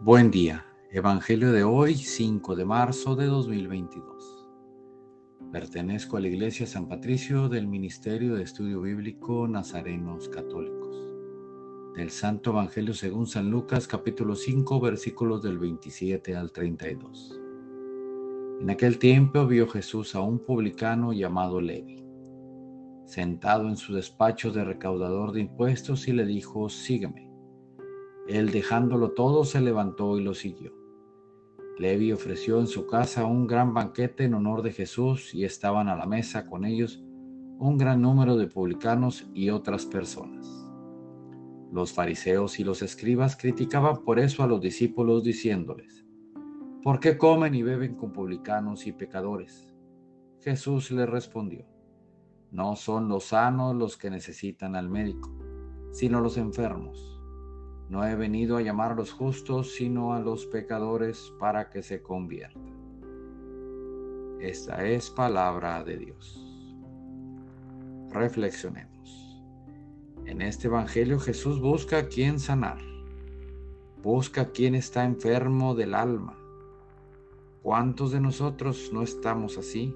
Buen día. Evangelio de hoy, 5 de marzo de 2022. Pertenezco a la Iglesia San Patricio del Ministerio de Estudio Bíblico Nazarenos Católicos. Del Santo Evangelio según San Lucas capítulo 5 versículos del 27 al 32. En aquel tiempo vio Jesús a un publicano llamado Levi, sentado en su despacho de recaudador de impuestos y le dijo, sígueme. Él dejándolo todo se levantó y lo siguió. Levi ofreció en su casa un gran banquete en honor de Jesús y estaban a la mesa con ellos un gran número de publicanos y otras personas. Los fariseos y los escribas criticaban por eso a los discípulos diciéndoles, ¿por qué comen y beben con publicanos y pecadores? Jesús les respondió, no son los sanos los que necesitan al médico, sino los enfermos. No he venido a llamar a los justos, sino a los pecadores para que se conviertan. Esta es palabra de Dios. Reflexionemos. En este Evangelio Jesús busca a quien sanar. Busca a quien está enfermo del alma. ¿Cuántos de nosotros no estamos así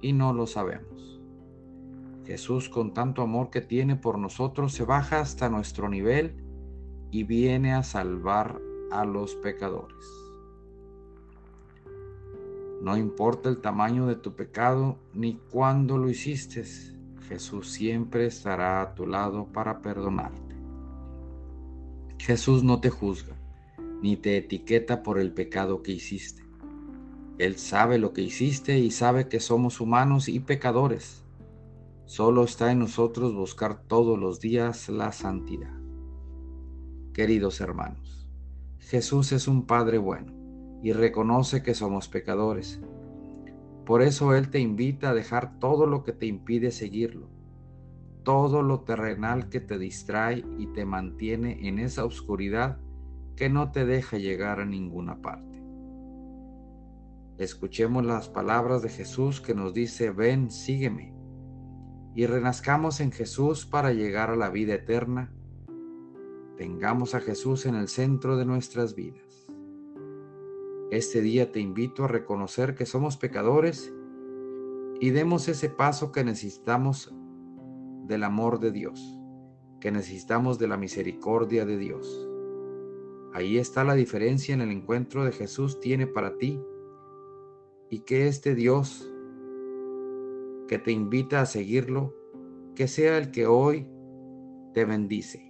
y no lo sabemos? Jesús con tanto amor que tiene por nosotros se baja hasta nuestro nivel y viene a salvar a los pecadores. No importa el tamaño de tu pecado ni cuándo lo hiciste, Jesús siempre estará a tu lado para perdonarte. Jesús no te juzga ni te etiqueta por el pecado que hiciste. Él sabe lo que hiciste y sabe que somos humanos y pecadores. Solo está en nosotros buscar todos los días la santidad. Queridos hermanos, Jesús es un Padre bueno y reconoce que somos pecadores. Por eso Él te invita a dejar todo lo que te impide seguirlo, todo lo terrenal que te distrae y te mantiene en esa oscuridad que no te deja llegar a ninguna parte. Escuchemos las palabras de Jesús que nos dice, ven, sígueme, y renazcamos en Jesús para llegar a la vida eterna Tengamos a Jesús en el centro de nuestras vidas. Este día te invito a reconocer que somos pecadores y demos ese paso que necesitamos del amor de Dios, que necesitamos de la misericordia de Dios. Ahí está la diferencia en el encuentro de Jesús tiene para ti y que este Dios que te invita a seguirlo, que sea el que hoy te bendice.